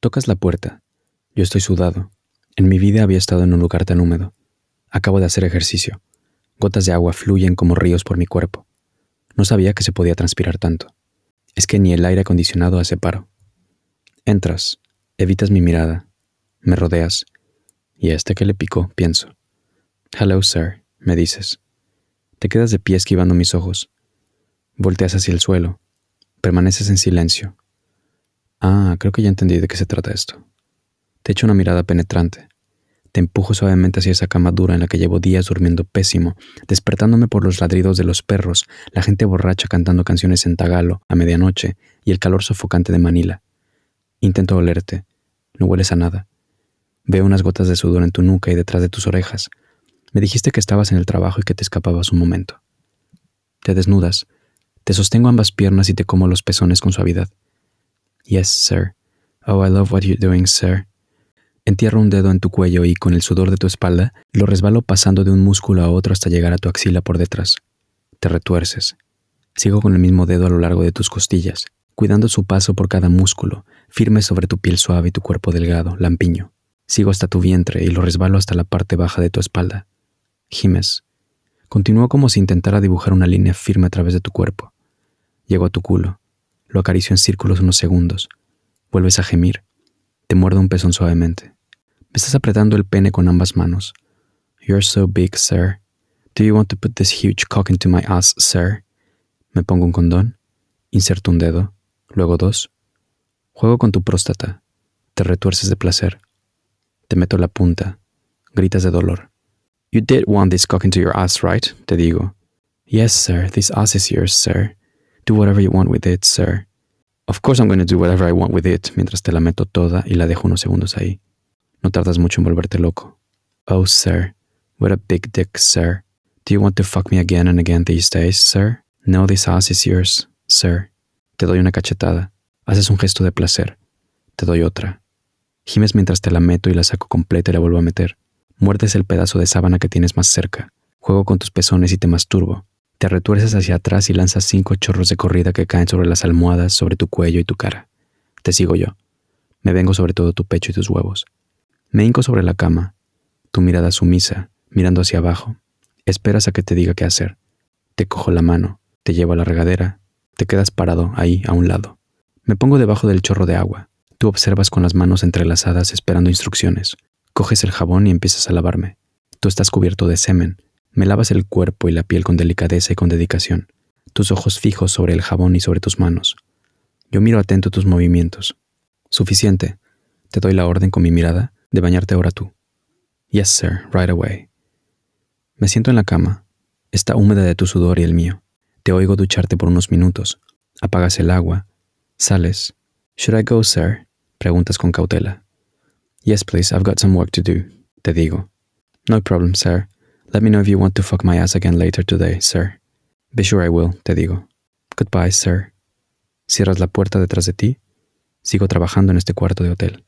Tocas la puerta. Yo estoy sudado. En mi vida había estado en un lugar tan húmedo. Acabo de hacer ejercicio. Gotas de agua fluyen como ríos por mi cuerpo. No sabía que se podía transpirar tanto. Es que ni el aire acondicionado hace paro. Entras, evitas mi mirada, me rodeas, y a este que le picó, pienso. Hello, sir, me dices. Te quedas de pie esquivando mis ojos. Volteas hacia el suelo. Permaneces en silencio. Ah, creo que ya entendí de qué se trata esto. Te echo una mirada penetrante. Te empujo suavemente hacia esa cama dura en la que llevo días durmiendo pésimo, despertándome por los ladridos de los perros, la gente borracha cantando canciones en tagalo a medianoche y el calor sofocante de Manila. Intento olerte. No hueles a nada. Veo unas gotas de sudor en tu nuca y detrás de tus orejas. Me dijiste que estabas en el trabajo y que te escapabas un momento. Te desnudas. Te sostengo ambas piernas y te como los pezones con suavidad. Yes, sir. Oh, I love what you're doing, sir. Entierro un dedo en tu cuello y con el sudor de tu espalda lo resbalo pasando de un músculo a otro hasta llegar a tu axila por detrás. Te retuerces. Sigo con el mismo dedo a lo largo de tus costillas, cuidando su paso por cada músculo, firme sobre tu piel suave y tu cuerpo delgado, lampiño. Sigo hasta tu vientre y lo resbalo hasta la parte baja de tu espalda. Gimes. Continúo como si intentara dibujar una línea firme a través de tu cuerpo. Llego a tu culo. Lo acaricio en círculos unos segundos. Vuelves a gemir. Te muerdo un pezón suavemente. Me estás apretando el pene con ambas manos. You're so big, sir. Do you want to put this huge cock into my ass, sir? Me pongo un condón. Inserto un dedo. Luego dos. Juego con tu próstata. Te retuerces de placer. Te meto la punta. Gritas de dolor. You did want this cock into your ass, right? Te digo. Yes, sir. This ass is yours, sir. Do whatever you want with it, sir. Of course I'm going to do whatever I want with it, mientras te la meto toda y la dejo unos segundos ahí. No tardas mucho en volverte loco. Oh, sir. What a big dick, sir. Do you want to fuck me again and again these days, sir? No, this ass is yours, sir. Te doy una cachetada. Haces un gesto de placer. Te doy otra. Gimes mientras te la meto y la saco completa y la vuelvo a meter. Muerdes el pedazo de sábana que tienes más cerca. Juego con tus pezones y te masturbo. Te retuerces hacia atrás y lanzas cinco chorros de corrida que caen sobre las almohadas, sobre tu cuello y tu cara. Te sigo yo. Me vengo sobre todo tu pecho y tus huevos. Me hinco sobre la cama. Tu mirada sumisa, mirando hacia abajo. Esperas a que te diga qué hacer. Te cojo la mano, te llevo a la regadera, te quedas parado ahí a un lado. Me pongo debajo del chorro de agua. Tú observas con las manos entrelazadas esperando instrucciones. Coges el jabón y empiezas a lavarme. Tú estás cubierto de semen. Me lavas el cuerpo y la piel con delicadeza y con dedicación. Tus ojos fijos sobre el jabón y sobre tus manos. Yo miro atento tus movimientos. Suficiente. Te doy la orden con mi mirada de bañarte ahora tú. Yes, sir, right away. Me siento en la cama. Está húmeda de tu sudor y el mío. Te oigo ducharte por unos minutos. Apagas el agua. Sales. Should I go, sir? Preguntas con cautela. Yes, please, I've got some work to do, te digo. No problem, sir. Let me know if you want to fuck my ass again later today, sir. Be sure I will, te digo. Goodbye, sir. Cierras la puerta detrás de ti. Sigo trabajando en este cuarto de hotel.